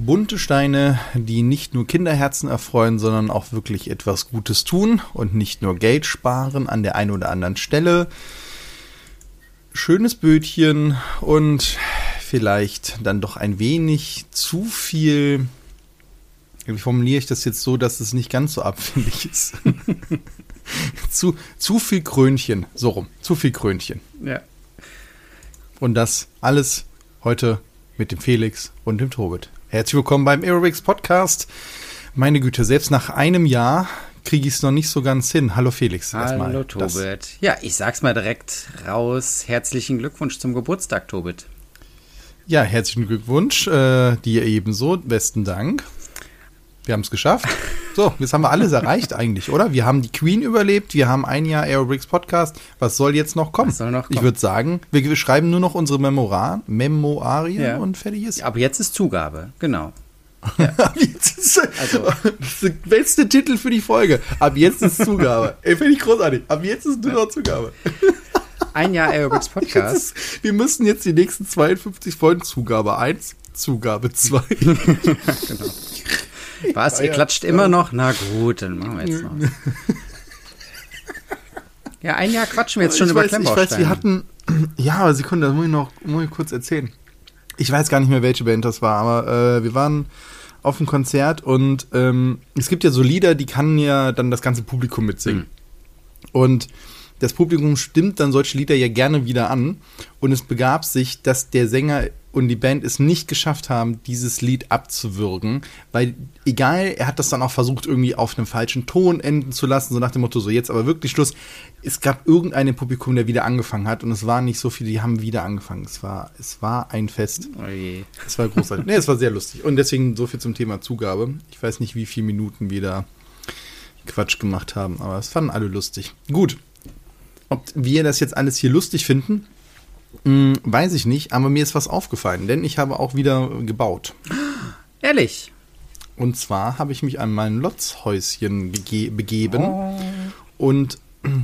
Bunte Steine, die nicht nur Kinderherzen erfreuen, sondern auch wirklich etwas Gutes tun und nicht nur Geld sparen an der einen oder anderen Stelle. Schönes Bötchen und vielleicht dann doch ein wenig zu viel. Wie formuliere ich das jetzt so, dass es nicht ganz so abfällig ist? zu, zu viel Krönchen, so rum, zu viel Krönchen. Ja. Und das alles heute mit dem Felix und dem Tobit. Herzlich willkommen beim Aerobics Podcast. Meine Güte, selbst nach einem Jahr kriege ich es noch nicht so ganz hin. Hallo Felix. Hallo Tobit. Ja, ich sag's mal direkt raus. Herzlichen Glückwunsch zum Geburtstag, Tobit. Ja, herzlichen Glückwunsch. Äh, dir ebenso. Besten Dank. Wir haben es geschafft. So, jetzt haben wir alles erreicht eigentlich, oder? Wir haben die Queen überlebt, wir haben ein Jahr Aerobricks Podcast. Was soll jetzt noch kommen? Was soll noch kommen? Ich würde sagen, wir, wir, schreiben nur noch unsere Memoarien Ja. und fertig ist. Aber jetzt ist Zugabe, genau. Ab jetzt ist, Also- das ist der beste Titel für die Folge. Ab jetzt ist Zugabe. Ey, finde ich großartig. Ab jetzt ist nur noch Zugabe. Ein Jahr Aerobics Podcast. ist, wir müssen jetzt die nächsten 52 Folgen Zugabe 1, Zugabe 2. Was? Ihr Ja, klatscht ja. immer noch? Na gut, dann machen wir jetzt noch. Ja, ein Jahr quatschen wir jetzt schon ich über weiß, ich Klemmbausteine. weiß, wir hatten, ja, aber Sekunde, das muss ich noch muss ich kurz erzählen. Ich weiß gar nicht mehr, welche Band das war, aber äh, wir waren auf einem Konzert und ähm, es gibt ja so Lieder, die kann ja dann das ganze Publikum mitsingen. Und das Publikum stimmt dann solche Lieder ja gerne wieder an. Und es begab sich, dass der Sänger und die Band es nicht geschafft haben, dieses Lied abzuwürgen. Weil, egal, er hat das dann auch versucht, irgendwie auf einem falschen Ton enden zu lassen, so nach dem Motto, so jetzt aber wirklich Schluss. Es gab irgendeinen Publikum, der wieder angefangen hat. Und es waren nicht so viele, die haben wieder angefangen. Es war, es war ein Fest. Oh je. Es war großartig. nee, es war sehr lustig. Und deswegen so viel zum Thema Zugabe. Ich weiß nicht, wie viele Minuten wir da Quatsch gemacht haben, aber es fanden alle lustig. Gut. Ob wir das jetzt alles hier lustig finden, mh, weiß ich nicht, aber mir ist was aufgefallen, denn ich habe auch wieder gebaut. Ehrlich. Und zwar habe ich mich an mein Lotzhäuschen bege begeben. Und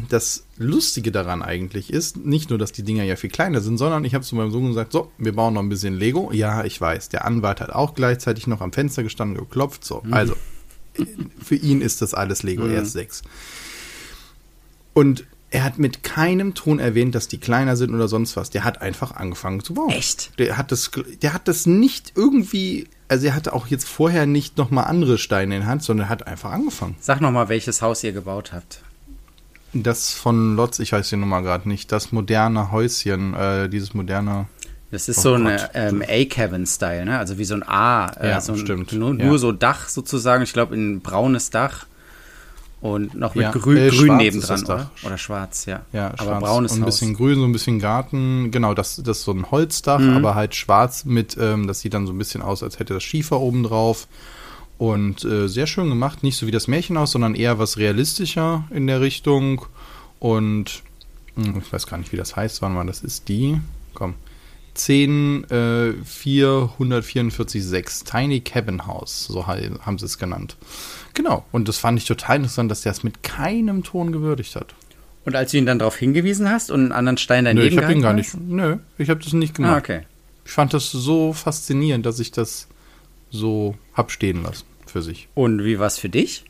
das Lustige daran eigentlich ist, nicht nur, dass die Dinger ja viel kleiner sind, sondern ich habe zu meinem Sohn gesagt, so, wir bauen noch ein bisschen Lego. Ja, ich weiß, der Anwalt hat auch gleichzeitig noch am Fenster gestanden geklopft. So, also, für ihn ist das alles Lego, er ist sechs. Und er hat mit keinem Ton erwähnt, dass die kleiner sind oder sonst was. Der hat einfach angefangen zu bauen. Echt? Der hat das, der hat das nicht irgendwie, also er hatte auch jetzt vorher nicht nochmal andere Steine in der Hand, sondern er hat einfach angefangen. Sag noch mal, welches Haus ihr gebaut habt. Das von Lotz, ich weiß die Nummer gerade nicht, das moderne Häuschen, äh, dieses moderne. Das ist Oh so Gott. ähm, A-Cabin-Style, ne? Also wie so ein A. Äh, Ja, so ein, stimmt. Nur, Ja. nur so Dach sozusagen. Ich glaube, ein braunes Dach. Und noch mit Ja, grün, äh, grün nebendran, oder? Oder schwarz, ja. Ja, Aber schwarz braunes und ein Haus. bisschen grün, so ein bisschen Garten. Genau, das, das ist so ein Holzdach, Mhm. aber halt schwarz mit, ähm, das sieht dann so ein bisschen aus, als hätte das Schiefer oben drauf. Und äh, sehr schön gemacht, nicht so wie das Märchenhaus, sondern eher was realistischer in der Richtung. Und hm, ich weiß gar nicht, wie das heißt, wann mal das ist die. Komm. 10, äh, 4, 144, 6. Tiny Cabin House, so haben sie es genannt. Genau, und das fand ich total interessant, dass der es mit keinem Ton gewürdigt hat. Und als du ihn dann darauf hingewiesen hast und einen anderen Stein daneben Nö, ich habe ihn gar nicht. Nö, ich habe das nicht hast? gemacht. Ah, okay. Ich fand das so faszinierend, dass ich das so hab stehen lassen für sich. Und wie war's für dich?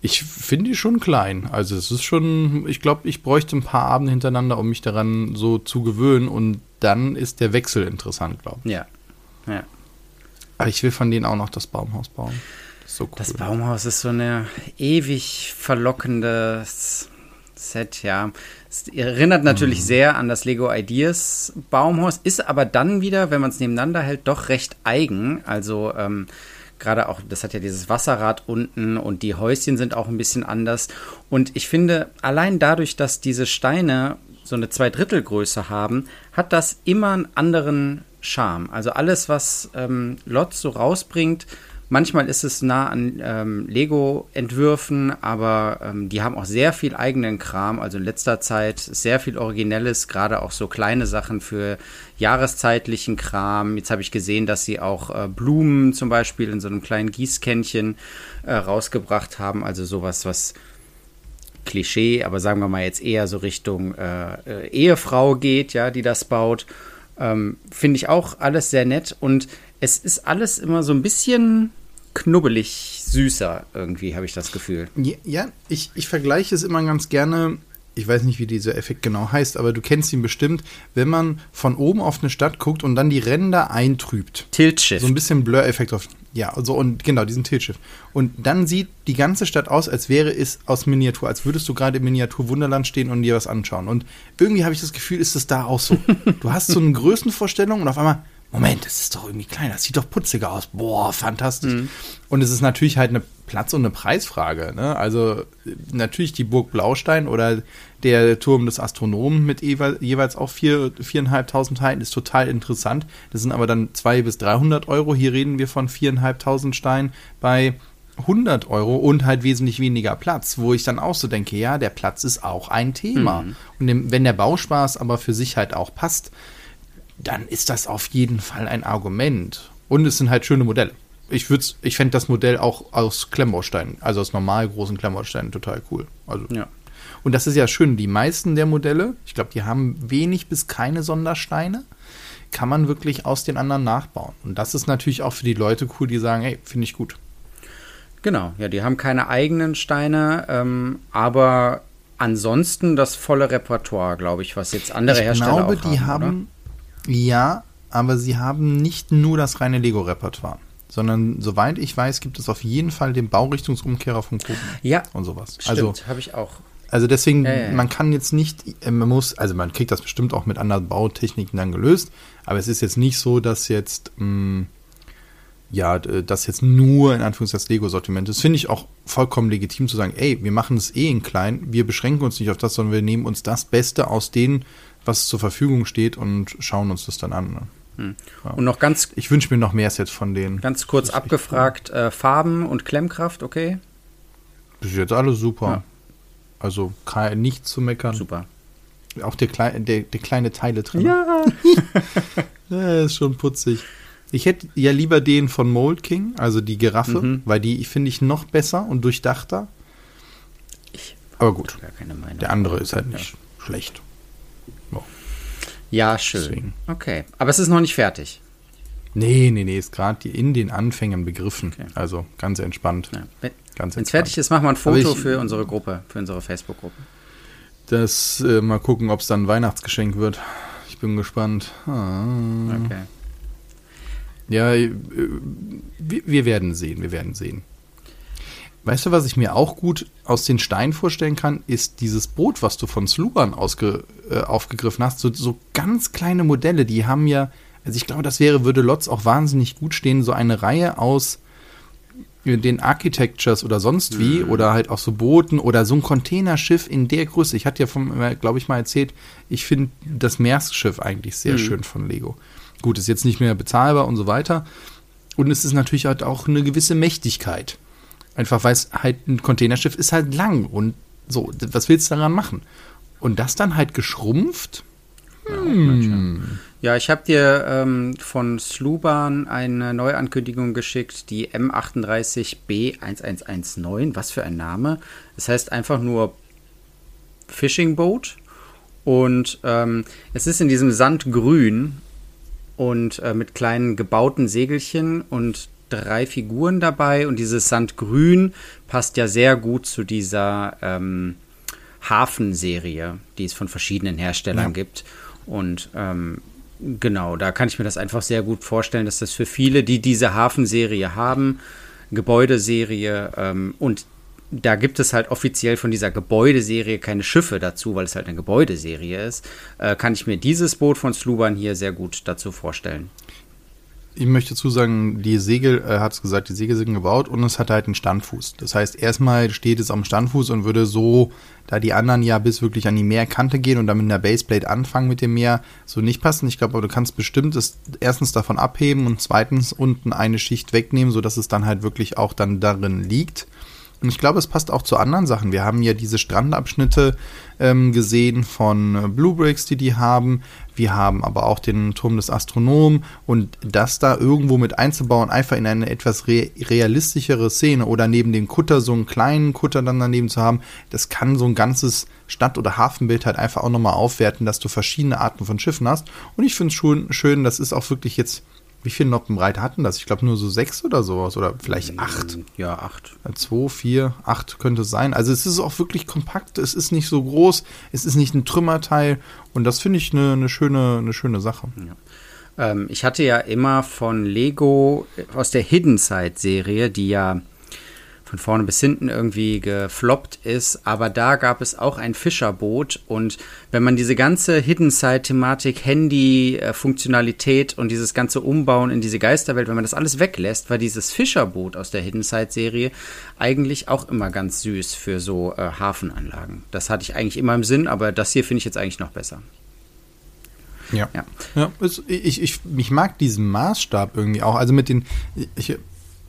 Ich finde die schon klein. Also es ist schon, ich glaube, ich bräuchte ein paar Abende hintereinander, um mich daran so zu gewöhnen und dann ist der Wechsel interessant, glaube ich. Ja. Ja. Aber ich will von denen auch noch das Baumhaus bauen. So cool. Das Baumhaus ist so eine ewig verlockendes Set, ja. Es erinnert natürlich Mhm. sehr an das Lego Ideas Baumhaus, ist aber dann wieder, wenn man es nebeneinander hält, doch recht eigen. Also ähm, gerade auch, das hat ja dieses Wasserrad unten und die Häuschen sind auch ein bisschen anders. Und ich finde, allein dadurch, dass diese Steine so eine Zweidrittelgröße haben, hat das immer einen anderen Charme. Also alles, was ähm, Lotz so rausbringt, manchmal ist es nah an ähm, Lego-Entwürfen, aber ähm, die haben auch sehr viel eigenen Kram. Also in letzter Zeit sehr viel Originelles, gerade auch so kleine Sachen für jahreszeitlichen Kram. Jetzt habe ich gesehen, dass sie auch äh, Blumen zum Beispiel in so einem kleinen Gießkännchen äh, rausgebracht haben. Also sowas, was Klischee, aber sagen wir mal jetzt eher so Richtung äh, äh, Ehefrau geht, ja, die das baut. Ähm, Finde ich auch alles sehr nett und es ist alles immer so ein bisschen knubbelig süßer, irgendwie, habe ich das Gefühl. Ja, ich, ich vergleiche es immer ganz gerne. Ich weiß nicht, wie dieser Effekt genau heißt, aber du kennst ihn bestimmt, wenn man von oben auf eine Stadt guckt und dann die Ränder eintrübt. Tiltschiff. So ein bisschen Blur-Effekt auf. Ja, so und genau, diesen Tiltschiff. Und dann sieht die ganze Stadt aus, als wäre es aus Miniatur, als würdest du gerade im Miniatur Wunderland stehen und dir was anschauen. Und irgendwie habe ich das Gefühl, ist es da auch so. du hast so eine Größenvorstellung und auf einmal Moment, das ist doch irgendwie kleiner, das sieht doch putziger aus. Boah, fantastisch. Mhm. Und es ist natürlich halt eine Platz- und eine Preisfrage. Ne? Also natürlich die Burg Blaustein oder der Turm des Astronomen mit jeweils auch vier, viereinhalbtausend Teilen ist total interessant. Das sind aber dann zwei bis 300 Euro. Hier reden wir von viereinhalbtausend Steinen bei 100 Euro und halt wesentlich weniger Platz, wo ich dann auch so denke, ja, der Platz ist auch ein Thema. Mhm. Und wenn der Bauspaß aber für sich halt auch passt, dann ist das auf jeden Fall ein Argument. Und es sind halt schöne Modelle. Ich würde, ich fände das Modell auch aus Klemmbausteinen, also aus normal großen Klemmbausteinen, total cool. Also. Ja. Und das ist ja schön. Die meisten der Modelle, ich glaube, die haben wenig bis keine Sondersteine, kann man wirklich aus den anderen nachbauen. Und das ist natürlich auch für die Leute cool, die sagen, hey, finde ich gut. Genau, ja, die haben keine eigenen Steine, ähm, aber ansonsten das volle Repertoire, glaube ich, was jetzt andere ich Hersteller glaube, auch haben. Ich glaube, die haben, ja, aber sie haben nicht nur das reine Lego-Repertoire, sondern soweit ich weiß, gibt es auf jeden Fall den Baurichtungsumkehrer von Koben. Ja. Und sowas. Stimmt, also habe ich auch. Also deswegen, ja, man kann jetzt nicht, äh, man muss, also man kriegt das bestimmt auch mit anderen Bautechniken dann gelöst, aber es ist jetzt nicht so, dass jetzt, mh, mm, ja, das jetzt nur in Anführungszeichen das Lego-Sortiment ist. Finde ich auch vollkommen legitim zu sagen, ey, wir machen es eh in klein, wir beschränken uns nicht auf das, sondern wir nehmen uns das Beste aus den was zur Verfügung steht und schauen uns das dann an. Ne? Hm. Ja. Und noch ganz. Ich wünsche mir noch mehr Sets von denen. Ganz kurz abgefragt: cool. äh, Farben und Klemmkraft, okay? Bis jetzt alles super. Ja. Also kann, nichts zu meckern. Super. Auch der, Klei der, der kleine Teile drin. Ja. ja, ist schon putzig. Ich hätte ja lieber den von Mold King, also die Giraffe, mhm. weil die finde ich noch besser und durchdachter. Ich Aber gut, der andere ist halt nicht ja. schlecht. Ja, schön. Deswegen. Okay. Aber es ist noch nicht fertig. Nee, nee, nee, ist gerade in den Anfängen begriffen. Okay. Also ganz entspannt. Ja. Wenn es fertig ist, machen wir ein Foto ich, für unsere Gruppe, für unsere Facebook-Gruppe. Das äh, mal gucken, ob es dann ein Weihnachtsgeschenk wird. Ich bin gespannt. Ah. Okay. Ja, äh, wir, wir werden sehen, wir werden sehen. Weißt du, was ich mir auch gut aus den Steinen vorstellen kann, ist dieses Boot, was du von Sluban ausge, äh, aufgegriffen hast. So, so ganz kleine Modelle, die haben ja, also ich glaube, das wäre, würde Lotz auch wahnsinnig gut stehen, so eine Reihe aus äh, den Architectures oder sonst wie mhm. oder halt auch so Booten oder so ein Containerschiff in der Größe. Ich hatte ja vom, äh, glaube ich mal erzählt, ich finde das Maersk-Schiff eigentlich sehr mhm. schön von Lego. Gut, ist jetzt nicht mehr bezahlbar und so weiter. Und es ist natürlich halt auch eine gewisse Mächtigkeit. Einfach weil es halt ein Containerschiff ist halt lang und so, was willst du daran machen? Und das dann halt geschrumpft? Hm. Ja, ich habe dir ähm, von Sluban eine Neuankündigung geschickt, die M38B1119. Was für ein Name. Das heißt einfach nur Fishing Boat. Und ähm, es ist in diesem Sandgrün und äh, mit kleinen gebauten Segelchen und drei Figuren dabei und dieses Sandgrün passt ja sehr gut zu dieser ähm, Hafenserie, die es von verschiedenen Herstellern ja. gibt. Und ähm, genau, da kann ich mir das einfach sehr gut vorstellen, dass das für viele, die diese Hafenserie haben, Gebäudeserie ähm, und da gibt es halt offiziell von dieser Gebäudeserie keine Schiffe dazu, weil es halt eine Gebäudeserie ist, äh, kann ich mir dieses Boot von Sluban hier sehr gut dazu vorstellen ich möchte dazu sagen, die Segel, er hat es gesagt, die Segel sind gebaut und es hat halt einen Standfuß. Das heißt, erstmal steht es am Standfuß und würde so, da die anderen ja bis wirklich an die Meerkante gehen und dann mit einer Baseplate anfangen mit dem Meer, so nicht passen. Ich glaube, aber du kannst bestimmt es erstens davon abheben und zweitens unten eine Schicht wegnehmen, sodass es dann halt wirklich auch dann darin liegt. Und ich glaube, es passt auch zu anderen Sachen. Wir haben ja diese Strandabschnitte ähm, gesehen von äh, Blue Bricks, die die haben. Wir haben aber auch den Turm des Astronomen und das da irgendwo mit einzubauen, einfach in eine etwas re realistischere Szene oder neben dem Kutter so einen kleinen Kutter dann daneben zu haben, das kann so ein ganzes Stadt- oder Hafenbild halt einfach auch nochmal aufwerten, dass du verschiedene Arten von Schiffen hast. Und ich finde es schön, das ist auch wirklich jetzt wie viele Noppen breit hatten das? Ich glaube nur so sechs oder sowas oder vielleicht acht. Ja, acht. Zwei, vier, acht könnte es sein. Also es ist auch wirklich kompakt, es ist nicht so groß, es ist nicht ein Trümmerteil und das finde ich eine, eine, schöne, eine schöne Sache. Ja. Ähm, ich hatte ja immer von Lego aus der Hidden Side Serie, die ja von vorne bis hinten irgendwie gefloppt ist. Aber da gab es auch ein Fischerboot. Und wenn man diese ganze Hidden Side-Thematik, Handy-Funktionalität und dieses ganze Umbauen in diese Geisterwelt, wenn man das alles weglässt, war dieses Fischerboot aus der Hidden Side-Serie eigentlich auch immer ganz süß für so äh, Hafenanlagen. Das hatte ich eigentlich immer im Sinn, aber das hier finde ich jetzt eigentlich noch besser. Ja. ja. ja ich, ich, ich mag diesen Maßstab irgendwie auch. Also mit den. Ich,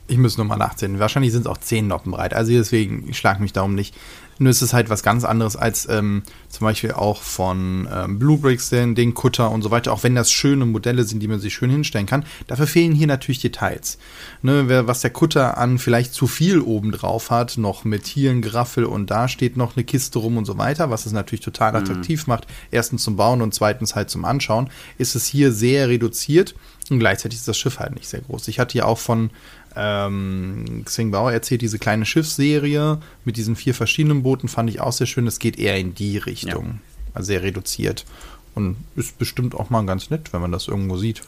ich muss nochmal nachzählen. Wahrscheinlich sind es auch zehn Noppen breit. Also deswegen schlag mich darum nicht. Nur ist es halt was ganz anderes als ähm, zum Beispiel auch von ähm, Blue Bricks, den, den Kutter und so weiter. Auch wenn das schöne Modelle sind, die man sich schön hinstellen kann. Dafür fehlen hier natürlich Details. Ne, was der Kutter an vielleicht zu viel oben drauf hat, noch mit hier ein Graffel und da steht noch eine Kiste rum und so weiter, was es natürlich total mhm. attraktiv mhm. macht. Erstens zum Bauen und zweitens halt zum Anschauen. Ist es hier sehr reduziert und gleichzeitig ist das Schiff halt nicht sehr groß. Ich hatte ja auch von ähm, Xing Bauer erzählt diese kleine Schiffsserie mit diesen vier verschiedenen Booten, fand ich auch sehr schön. Es geht eher in die Richtung. Ja. Also sehr reduziert. Und ist bestimmt auch mal ganz nett, wenn man das irgendwo sieht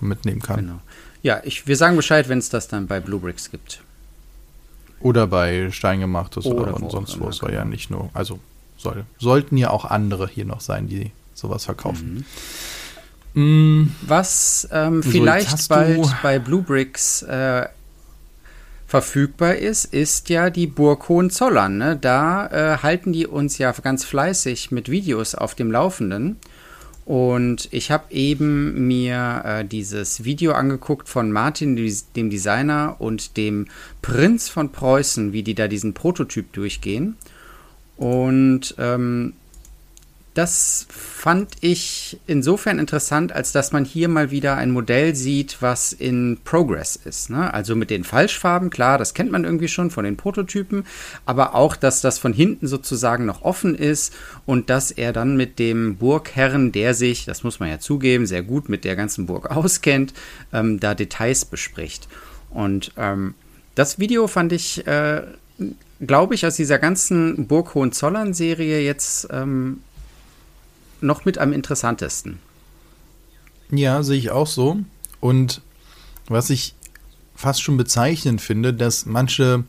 und mitnehmen kann. Genau. Ja, ich, wir sagen Bescheid, wenn es das dann bei Bluebricks gibt. Oder bei Steingemachtes oder, oder sonst wo. Es war ja genau. nicht nur, also soll, sollten ja auch andere hier noch sein, die sowas verkaufen. Mhm. Mm. Was ähm, vielleicht bald bei Bluebricks äh, verfügbar ist, ist ja die Burg Hohenzollern. Ne? Da äh, halten die uns ja ganz fleißig mit Videos auf dem Laufenden. Und ich habe eben mir äh, dieses Video angeguckt von Martin, dem Designer, und dem Prinz von Preußen, wie die da diesen Prototyp durchgehen. Und ähm, das fand ich insofern interessant, als dass man hier mal wieder ein Modell sieht, was in Progress ist. Ne? Also mit den Falschfarben, klar, das kennt man irgendwie schon von den Prototypen, aber auch, dass das von hinten sozusagen noch offen ist und dass er dann mit dem Burgherren, der sich, das muss man ja zugeben, sehr gut mit der ganzen Burg auskennt, ähm, da Details bespricht. Und ähm, das Video fand ich, äh, glaube ich, aus dieser ganzen Burg Hohenzollern-Serie jetzt ähm, noch mit am interessantesten. Ja, sehe ich auch so. Und was ich fast schon bezeichnend finde, dass manche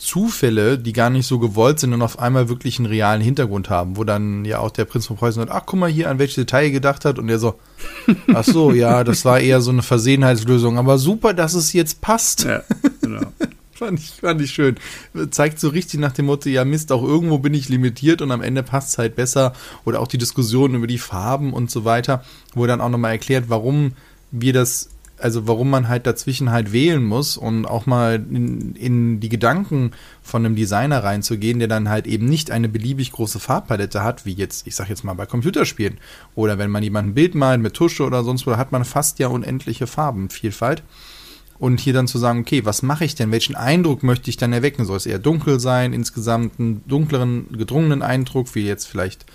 Zufälle, die gar nicht so gewollt sind und auf einmal wirklich einen realen Hintergrund haben, wo dann ja auch der Prinz von Preußen sagt, ach guck mal hier, an welches Detail gedacht hat und er so, ach so, ja, das war eher so eine Versehenheitslösung, aber super, dass es jetzt passt. Ja, genau. Fand ich, fand ich schön. Zeigt so richtig nach dem Motto, ja Mist, auch irgendwo bin ich limitiert und am Ende passt es halt besser. Oder auch die Diskussion über die Farben und so weiter, wo dann auch nochmal erklärt, warum wir das, also warum man halt dazwischen halt wählen muss und auch mal in, in die Gedanken von einem Designer reinzugehen, der dann halt eben nicht eine beliebig große Farbpalette hat, wie jetzt, ich sag jetzt mal bei Computerspielen. Oder wenn man jemand ein Bild malt mit Tusche oder sonst wo, hat man fast ja unendliche Farbenvielfalt. Und hier dann zu sagen, okay, was mache ich denn? Welchen Eindruck möchte ich dann erwecken? Soll es eher dunkel sein, insgesamt einen dunkleren, gedrungenen Eindruck, wie jetzt vielleicht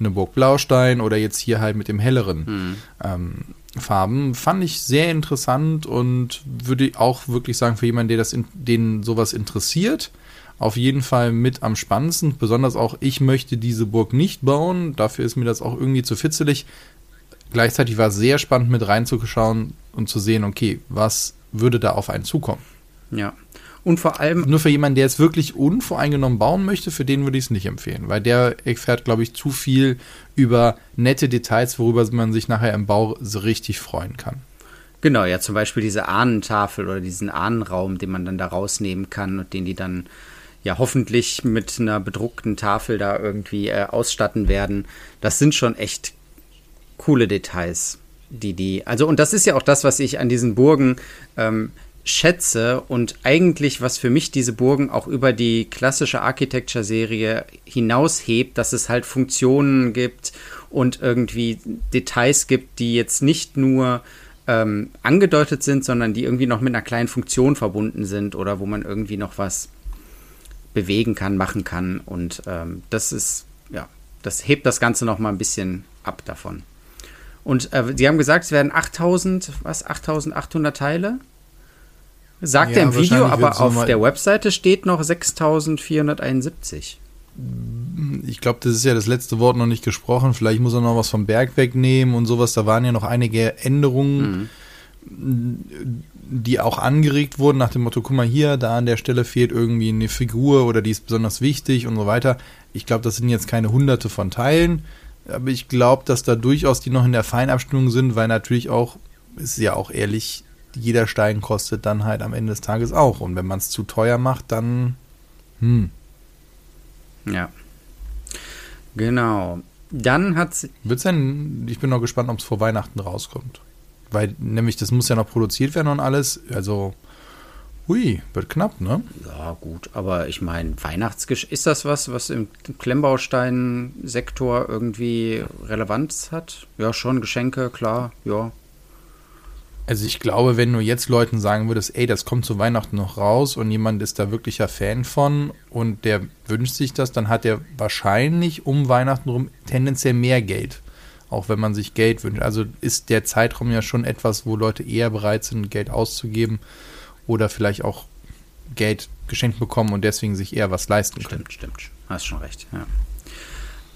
eine Burg Blaustein oder jetzt hier halt mit dem helleren mhm. ähm, Farben. Fand ich sehr interessant und würde auch wirklich sagen, für jemanden, der das in, den sowas interessiert, auf jeden Fall mit am spannendsten. Besonders auch, ich möchte diese Burg nicht bauen. Dafür ist mir das auch irgendwie zu fitzelig. Gleichzeitig war es sehr spannend mit reinzuschauen und zu sehen, okay, was würde da auf einen zukommen. Ja. Und vor allem. Nur für jemanden, der es wirklich unvoreingenommen bauen möchte, für den würde ich es nicht empfehlen, weil der erfährt, glaube ich, zu viel über nette Details, worüber man sich nachher im Bau so richtig freuen kann. Genau, ja, zum Beispiel diese Ahnentafel oder diesen Ahnenraum, den man dann da rausnehmen kann und den die dann ja hoffentlich mit einer bedruckten Tafel da irgendwie äh, ausstatten werden. Das sind schon echt coole Details die die, also und das ist ja auch das, was ich an diesen Burgen ähm, schätze und eigentlich, was für mich diese Burgen auch über die klassische Architecture-Serie hinaushebt, dass es halt Funktionen gibt und irgendwie Details gibt, die jetzt nicht nur ähm, angedeutet sind, sondern die irgendwie noch mit einer kleinen Funktion verbunden sind oder wo man irgendwie noch was bewegen kann, machen kann und ähm, das ist, ja, das hebt das Ganze noch mal ein bisschen ab davon. Und äh, Sie haben gesagt, es werden 8000, was, 8800 Teile? Sagt ja, er im Video, aber auf der Webseite steht noch 6471. Ich glaube, das ist ja das letzte Wort noch nicht gesprochen. Vielleicht muss er noch was vom Berg wegnehmen und sowas. Da waren ja noch einige Änderungen, mhm. die auch angeregt wurden nach dem Motto, guck mal hier, da an der Stelle fehlt irgendwie eine Figur oder die ist besonders wichtig und so weiter. Ich glaube, das sind jetzt keine hunderte von Teilen, aber ich glaube, dass da durchaus die noch in der Feinabstimmung sind, weil natürlich auch, ist ja auch ehrlich, jeder Stein kostet dann halt am Ende des Tages auch. Und wenn man es zu teuer macht, dann, hm, ja. Genau. Dann hat sie. Wird's denn, ich bin noch gespannt, ob es vor Weihnachten rauskommt. Weil nämlich das muss ja noch produziert werden und alles. Also, hui, wird knapp, ne? Ja, gut, aber ich meine, Weihnachtsgesch ist das was, was im Klemmbaustein-Sektor irgendwie Relevanz hat? Ja, schon, Geschenke, klar, ja. Also ich glaube, wenn du jetzt Leuten sagen würdest, ey, das kommt zu Weihnachten noch raus und jemand ist da wirklicher Fan von und der wünscht sich das, dann hat er wahrscheinlich um Weihnachten rum tendenziell mehr Geld. Auch wenn man sich Geld wünscht. Also ist der Zeitraum ja schon etwas, wo Leute eher bereit sind, Geld auszugeben oder vielleicht auch Geld geschenkt bekommen und deswegen sich eher was leisten können. Stimmt, stimmt. Hast schon recht, ja.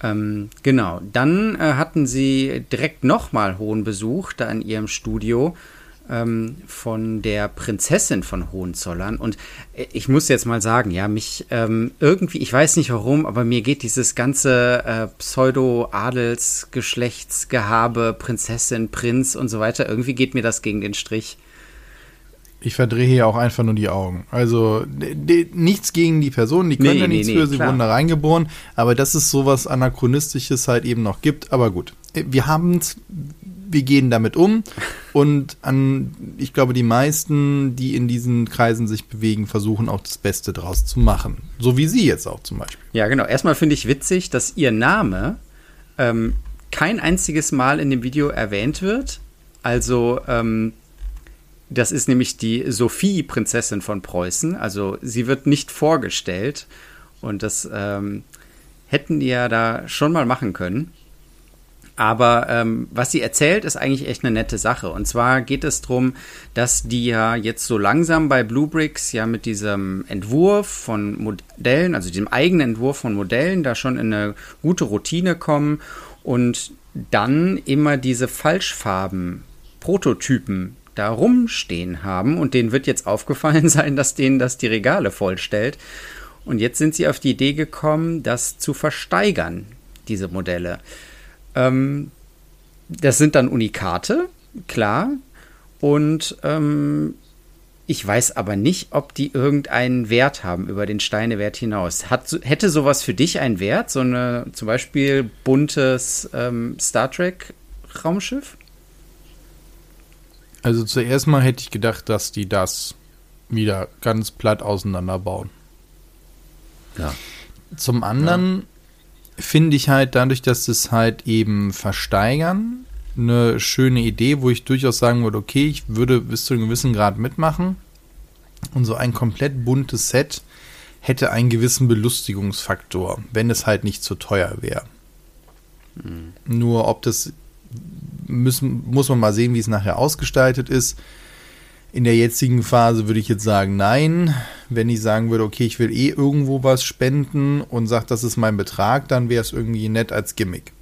Ähm, genau, dann äh, hatten sie direkt nochmal hohen Besuch da in ihrem Studio ähm, von der Prinzessin von Hohenzollern. Und äh, ich muss jetzt mal sagen, ja, mich ähm, irgendwie, ich weiß nicht warum, aber mir geht dieses ganze äh, Pseudo-Adelsgeschlechtsgehabe, Prinzessin, Prinz und so weiter, irgendwie geht mir das gegen den Strich. Ich verdrehe hier auch einfach nur die Augen. Also nichts gegen die Person, die können nee, ja nichts nee, für, sie klar. wurden da reingeboren, aber dass es sowas Anachronistisches halt eben noch gibt, aber gut. Wir haben es wir gehen damit um und an, ich glaube, die meisten, die in diesen Kreisen sich bewegen, versuchen auch das Beste draus zu machen. So wie Sie jetzt auch zum Beispiel. Ja, genau. Erstmal finde ich witzig, dass Ihr Name ähm, kein einziges Mal in dem Video erwähnt wird. Also, ähm, das ist nämlich die Sophie, Prinzessin von Preußen. Also, sie wird nicht vorgestellt. Und das ähm, hätten die ja da schon mal machen können. Aber ähm, was sie erzählt, ist eigentlich echt eine nette Sache. Und zwar geht es darum, dass die ja jetzt so langsam bei Bluebricks ja mit diesem Entwurf von Modellen, also dem eigenen Entwurf von Modellen, da schon in eine gute Routine kommen und dann immer diese Falschfarben, Prototypen da rumstehen haben. Und denen wird jetzt aufgefallen sein, dass denen das die Regale vollstellt. Und jetzt sind sie auf die Idee gekommen, das zu versteigern, diese Modelle. Ähm, das sind dann Unikate, klar. Und ähm, ich weiß aber nicht, ob die irgendeinen Wert haben über den Steinewert hinaus. Hat, hätte sowas für dich einen Wert? So eine zum Beispiel buntes ähm, Star Trek Raumschiff? Also zuerst mal hätte ich gedacht, dass die das wieder ganz platt auseinanderbauen. Ja. Zum anderen finde ich halt dadurch, dass es halt eben versteigern, eine schöne Idee, wo ich durchaus sagen würde, okay, ich würde bis zu einem gewissen Grad mitmachen. Und so ein komplett buntes Set hätte einen gewissen Belustigungsfaktor, wenn es halt nicht zu teuer wäre. Mhm. Nur ob das müssen, muss man mal sehen, wie es nachher ausgestaltet ist. In der jetzigen Phase würde ich jetzt sagen, nein. Wenn ich sagen würde, okay, ich will eh irgendwo was spenden und sage, das ist mein Betrag, dann wäre es irgendwie nett als Gimmick.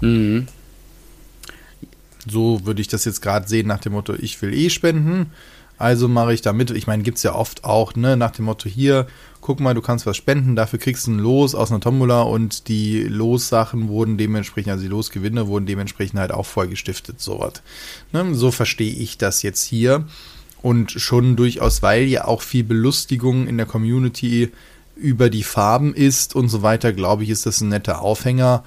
Mhm. So würde ich das jetzt gerade sehen nach dem Motto, ich will eh spenden. Also mache ich da mit. Ich meine, gibt es ja oft auch, ne, nach dem Motto, hier, guck mal, du kannst was spenden, dafür kriegst du ein Los aus einer Tombola und die Lossachen wurden dementsprechend, also die Losgewinne wurden dementsprechend halt auch voll gestiftet, sowas. Ne, so verstehe ich das jetzt hier. Und schon durchaus, weil ja auch viel Belustigung in der Community über die Farben ist und so weiter, glaube ich, ist das ein netter Aufhänger.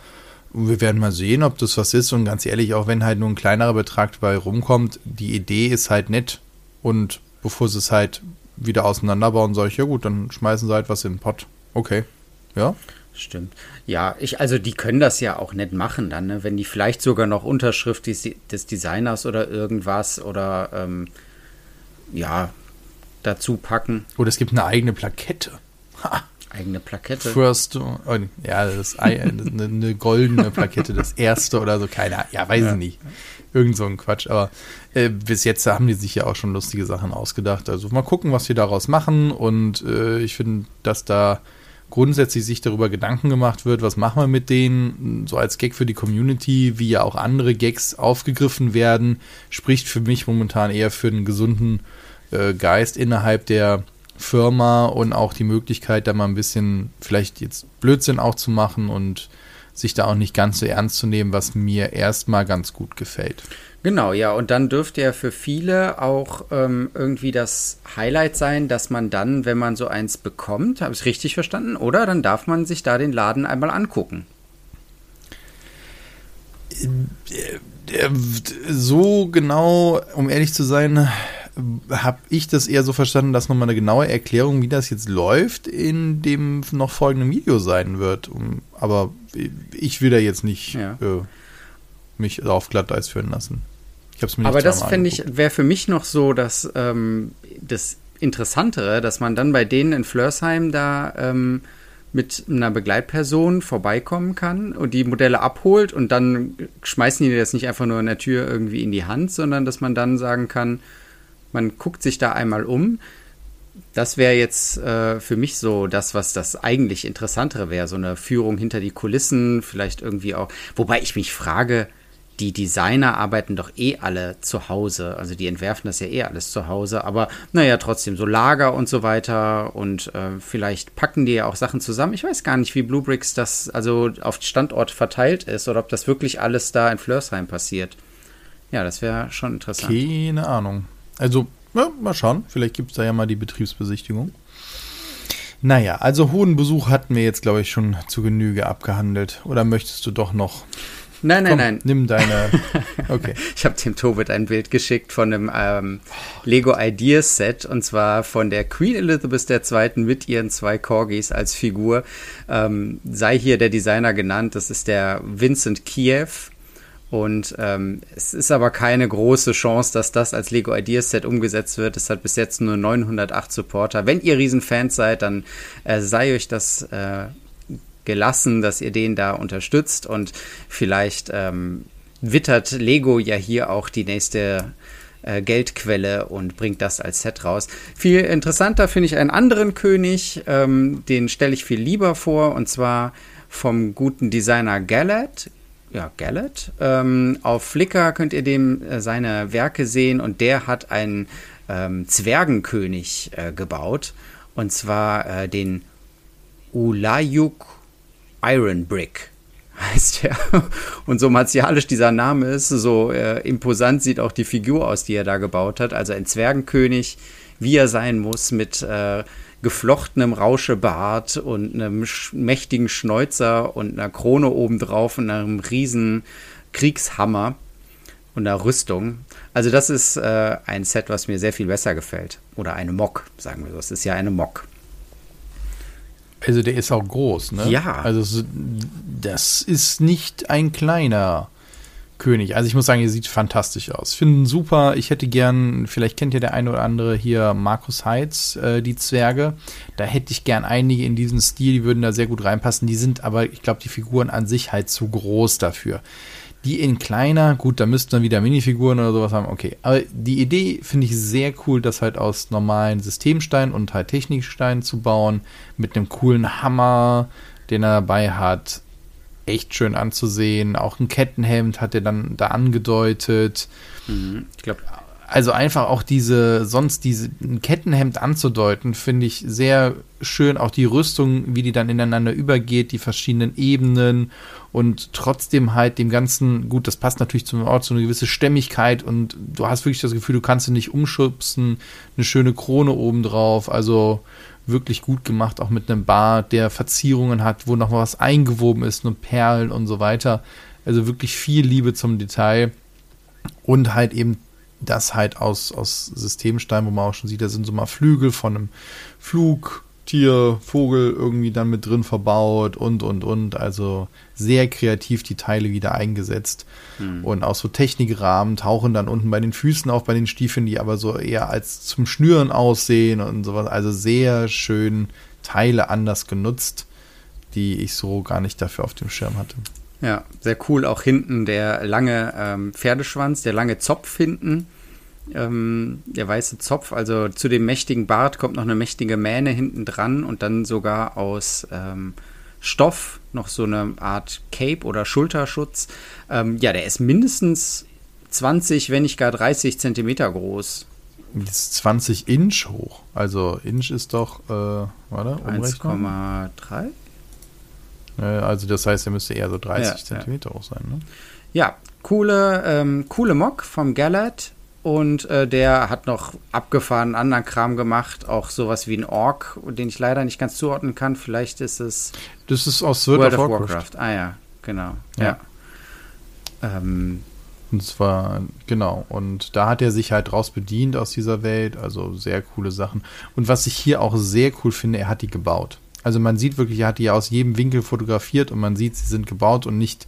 Wir werden mal sehen, ob das was ist. Und ganz ehrlich, auch wenn halt nur ein kleinerer Betrag dabei rumkommt, die Idee ist halt nett. Und bevor sie es halt wieder auseinanderbauen, sage ich, ja gut, dann schmeißen sie halt was in den Pott. Okay. Ja. Stimmt. Ja, ich, also die können das ja auch nicht machen dann, ne? wenn die vielleicht sogar noch Unterschrift des, des Designers oder irgendwas oder ähm, ja, dazu packen. Oder es gibt eine eigene Plakette. Ha. Eigene Plakette. First, oh, ja, das, eine, eine goldene Plakette, das erste oder so, keine ja, weiß ja. ich nicht. Irgend so ein Quatsch, aber äh, bis jetzt haben die sich ja auch schon lustige Sachen ausgedacht. Also mal gucken, was sie daraus machen und äh, ich finde, dass da grundsätzlich sich darüber Gedanken gemacht wird, was machen wir mit denen, so als Gag für die Community, wie ja auch andere Gags aufgegriffen werden, spricht für mich momentan eher für einen gesunden äh, Geist innerhalb der Firma und auch die Möglichkeit, da mal ein bisschen vielleicht jetzt Blödsinn auch zu machen und sich da auch nicht ganz so ernst zu nehmen, was mir erstmal ganz gut gefällt. Genau, ja, und dann dürfte ja für viele auch ähm, irgendwie das Highlight sein, dass man dann, wenn man so eins bekommt, habe ich es richtig verstanden, oder? Dann darf man sich da den Laden einmal angucken. Äh, äh, so genau, um ehrlich zu sein, habe ich das eher so verstanden, dass nochmal eine genaue Erklärung, wie das jetzt läuft, in dem noch folgenden Video sein wird. Aber ich will da jetzt nicht ja. äh, mich auf Glatteis führen lassen. Aber das finde ich, wäre für mich noch so, dass ähm, das Interessantere, dass man dann bei denen in Flörsheim da ähm, mit einer Begleitperson vorbeikommen kann und die Modelle abholt und dann schmeißen die das nicht einfach nur in der Tür irgendwie in die Hand, sondern dass man dann sagen kann, man guckt sich da einmal um. Das wäre jetzt äh, für mich so das, was das eigentlich Interessantere wäre. So eine Führung hinter die Kulissen, vielleicht irgendwie auch. Wobei ich mich frage, die Designer arbeiten doch eh alle zu Hause. Also die entwerfen das ja eh alles zu Hause. Aber naja, trotzdem so Lager und so weiter. Und äh, vielleicht packen die ja auch Sachen zusammen. Ich weiß gar nicht, wie Bluebricks das also auf Standort verteilt ist oder ob das wirklich alles da in Flörsheim passiert. Ja, das wäre schon interessant. Keine Ahnung. Also, ja, mal schauen. Vielleicht gibt es da ja mal die Betriebsbesichtigung. Naja, also hohen Besuch hatten wir jetzt, glaube ich, schon zu Genüge abgehandelt. Oder möchtest du doch noch? Nein, nein, Komm, nein. Nimm deine. Okay. ich habe dem Tobit ein Bild geschickt von einem ähm, Lego Ideas Set und zwar von der Queen Elizabeth II. mit ihren zwei Corgis als Figur. Ähm, sei hier der Designer genannt. Das ist der Vincent Kiev und ähm, es ist aber keine große Chance, dass das als Lego Ideas Set umgesetzt wird. Es hat bis jetzt nur 908 Supporter. Wenn ihr Riesenfans seid, dann äh, sei euch das äh, gelassen, dass ihr den da unterstützt und vielleicht ähm, wittert Lego ja hier auch die nächste äh, Geldquelle und bringt das als Set raus. Viel interessanter finde ich einen anderen König, ähm, den stelle ich viel lieber vor und zwar vom guten Designer Gallet ja, Gallet. Ähm, auf Flickr könnt ihr dem äh, seine Werke sehen und der hat einen ähm, Zwergenkönig äh, gebaut und zwar äh, den Ulayuk Iron Brick heißt er. Und so martialisch dieser Name ist, so äh, imposant sieht auch die Figur aus, die er da gebaut hat. Also ein Zwergenkönig, wie er sein muss, mit äh, geflochtenem Rauschebart und einem mächtigen Schnäuzer und einer Krone obendrauf und einem riesen Kriegshammer und einer Rüstung. Also das ist äh, ein Set, was mir sehr viel besser gefällt. Oder eine Mock, sagen wir so. Es ist ja eine Mock. Also der ist auch groß, ne? Ja. Also das ist nicht ein kleiner König. Also ich muss sagen, er sieht fantastisch aus. Ich finde ihn super. Ich hätte gern, vielleicht kennt ja der eine oder andere hier Markus Heitz, äh, die Zwerge. Da hätte ich gern einige in diesem Stil, die würden da sehr gut reinpassen. Die sind aber, ich glaube, die Figuren an sich halt zu groß dafür. Die in kleiner, gut, da müssten dann wieder Minifiguren oder sowas haben, okay. Aber die Idee finde ich sehr cool, das halt aus normalen Systemsteinen und halt Techniksteinen zu bauen, mit einem coolen Hammer, den er dabei hat echt schön anzusehen. Auch ein Kettenhemd hat er dann da angedeutet. Mhm. Ich glaube, also einfach auch diese, sonst diese ein Kettenhemd anzudeuten, finde ich sehr schön. Auch die Rüstung, wie die dann ineinander übergeht, die verschiedenen Ebenen und trotzdem halt dem Ganzen, gut, das passt natürlich zum Ort, so eine gewisse Stämmigkeit und du hast wirklich das Gefühl, du kannst ihn nicht umschubsen, eine schöne Krone obendrauf, also wirklich gut gemacht, auch mit einem Bart, der Verzierungen hat, wo noch was eingewoben ist, nur Perlen und so weiter. Also wirklich viel Liebe zum Detail und halt eben das halt aus, aus Systemstein, wo man auch schon sieht, da sind so mal Flügel von einem Flug, Tier, Vogel irgendwie dann mit drin verbaut und, und, und. Also sehr kreativ die Teile wieder eingesetzt. Mhm. Und auch so Technikrahmen tauchen dann unten bei den Füßen auf, bei den Stiefeln, die aber so eher als zum Schnüren aussehen und sowas. Also sehr schön Teile anders genutzt, die ich so gar nicht dafür auf dem Schirm hatte. Ja, sehr cool. Auch hinten der lange ähm, Pferdeschwanz, der lange Zopf hinten. Ähm, der weiße Zopf, also zu dem mächtigen Bart kommt noch eine mächtige Mähne hinten dran und dann sogar aus ähm, Stoff noch so eine Art Cape oder Schulterschutz. Ähm, ja, der ist mindestens 20, wenn nicht gar 30 Zentimeter groß. Das ist 20 Inch hoch. Also Inch ist doch, äh, warte, 1,3? Also das heißt, er müsste eher so 30 ja, Zentimeter ja. hoch sein, ne? Ja, coole, ähm, coole Mock vom Gallad. Und äh, der hat noch abgefahren anderen Kram gemacht, auch sowas wie ein Ork, den ich leider nicht ganz zuordnen kann. Vielleicht ist es. Das ist aus World, World of, Warcraft. Warcraft. Ah ja, genau. Ja. ja. Ähm, und zwar, genau, und da hat er sich halt draus bedient aus dieser Welt, also sehr coole Sachen. Und was ich hier auch sehr cool finde, er hat die gebaut. Also man sieht wirklich, er hat die aus jedem Winkel fotografiert und man sieht, sie sind gebaut und nicht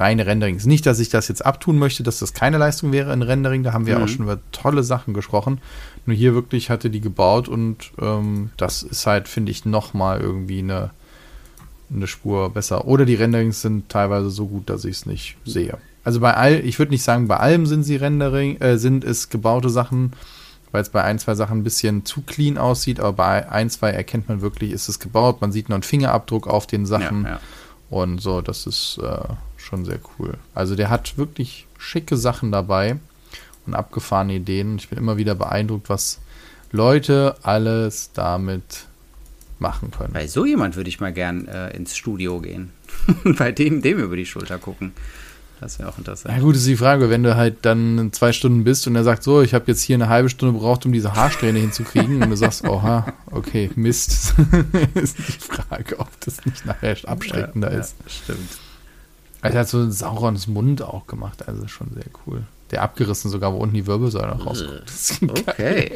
reine Renderings. Nicht, dass ich das jetzt abtun möchte, dass das keine Leistung wäre in Rendering, da haben wir mhm. auch schon über tolle Sachen gesprochen. Nur hier wirklich hatte die gebaut und ähm, das ist halt, finde ich, nochmal irgendwie eine, eine Spur besser. Oder die Renderings sind teilweise so gut, dass ich es nicht sehe. Also bei all, ich würde nicht sagen, bei allem sind sie Rendering, äh, sind es gebaute Sachen, weil es bei ein, zwei Sachen ein bisschen zu clean aussieht, aber bei ein, zwei erkennt man wirklich, ist es gebaut. Man sieht noch einen Fingerabdruck auf den Sachen. Ja, ja. Und so, das ist äh, schon sehr cool. Also der hat wirklich schicke Sachen dabei und abgefahrene Ideen. Ich bin immer wieder beeindruckt, was Leute alles damit machen können. Bei so jemand würde ich mal gern äh, ins Studio gehen. Bei dem, dem über die Schulter gucken. Das wäre auch interessant. Ja gut, ist die Frage, wenn du halt dann zwei Stunden bist und er sagt, so, ich habe jetzt hier eine halbe Stunde gebraucht, um diese Haarsträhne hinzukriegen und du sagst, oha, okay, Mist, ist die Frage, ob das nicht nachher abschreckender ja, ist. Ja, stimmt. Also er hat so einen Saurons Mund auch gemacht, also schon sehr cool. Der abgerissen sogar, wo unten die Wirbelsäule rauskommt. Okay.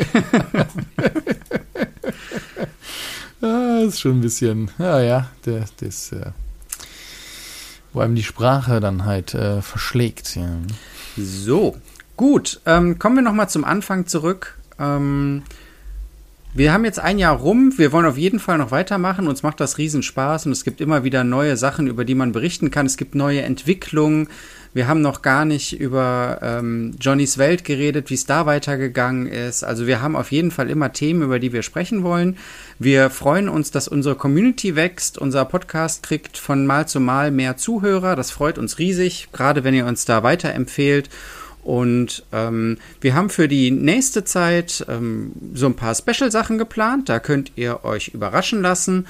ah, ist schon ein bisschen, ja, ja, der, ist, äh, wo einem die Sprache dann halt äh, verschlägt. Ja. So, gut. Ähm, kommen wir nochmal zum Anfang zurück. Ähm, wir haben jetzt ein Jahr rum. Wir wollen auf jeden Fall noch weitermachen. Uns macht das Riesenspaß und es gibt immer wieder neue Sachen, über die man berichten kann. Es gibt neue Entwicklungen. Wir haben noch gar nicht über ähm, Johnnys Welt geredet, wie es da weitergegangen ist. Also wir haben auf jeden Fall immer Themen, über die wir sprechen wollen. Wir freuen uns, dass unsere Community wächst. Unser Podcast kriegt von Mal zu Mal mehr Zuhörer. Das freut uns riesig, gerade wenn ihr uns da weiterempfehlt. Und ähm, wir haben für die nächste Zeit ähm, so ein paar Special-Sachen geplant. Da könnt ihr euch überraschen lassen.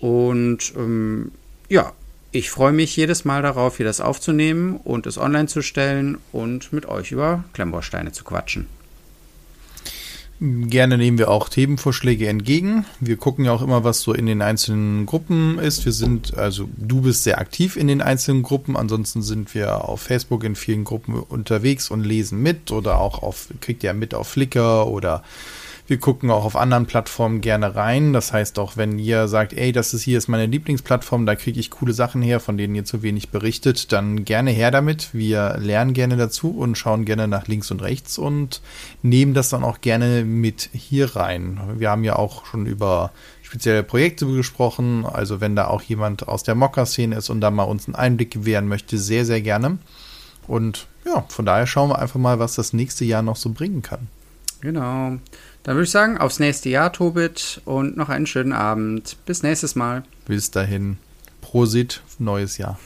Und ähm, ja, ich freue mich jedes Mal darauf, hier das aufzunehmen und es online zu stellen und mit euch über Klemmbausteine zu quatschen. Gerne nehmen wir auch Themenvorschläge entgegen. Wir gucken ja auch immer, was so in den einzelnen Gruppen ist. Wir sind, also du bist sehr aktiv in den einzelnen Gruppen. Ansonsten sind wir auf Facebook in vielen Gruppen unterwegs und lesen mit oder auch auf, kriegt ihr mit auf Flickr oder wir gucken auch auf anderen Plattformen gerne rein. Das heißt auch, wenn ihr sagt, ey, das ist hier ist meine Lieblingsplattform, da kriege ich coole Sachen her, von denen ihr zu wenig berichtet, dann gerne her damit. Wir lernen gerne dazu und schauen gerne nach links und rechts und nehmen das dann auch gerne mit hier rein. Wir haben ja auch schon über spezielle Projekte gesprochen. Also wenn da auch jemand aus der Mocker-Szene ist und da mal uns einen Einblick gewähren möchte, sehr, sehr gerne. Und ja, von daher schauen wir einfach mal, was das nächste Jahr noch so bringen kann. Genau. Dann würde ich sagen, aufs nächste Jahr, Tobit, und noch einen schönen Abend. Bis nächstes Mal. Bis dahin. Prosit, neues Jahr.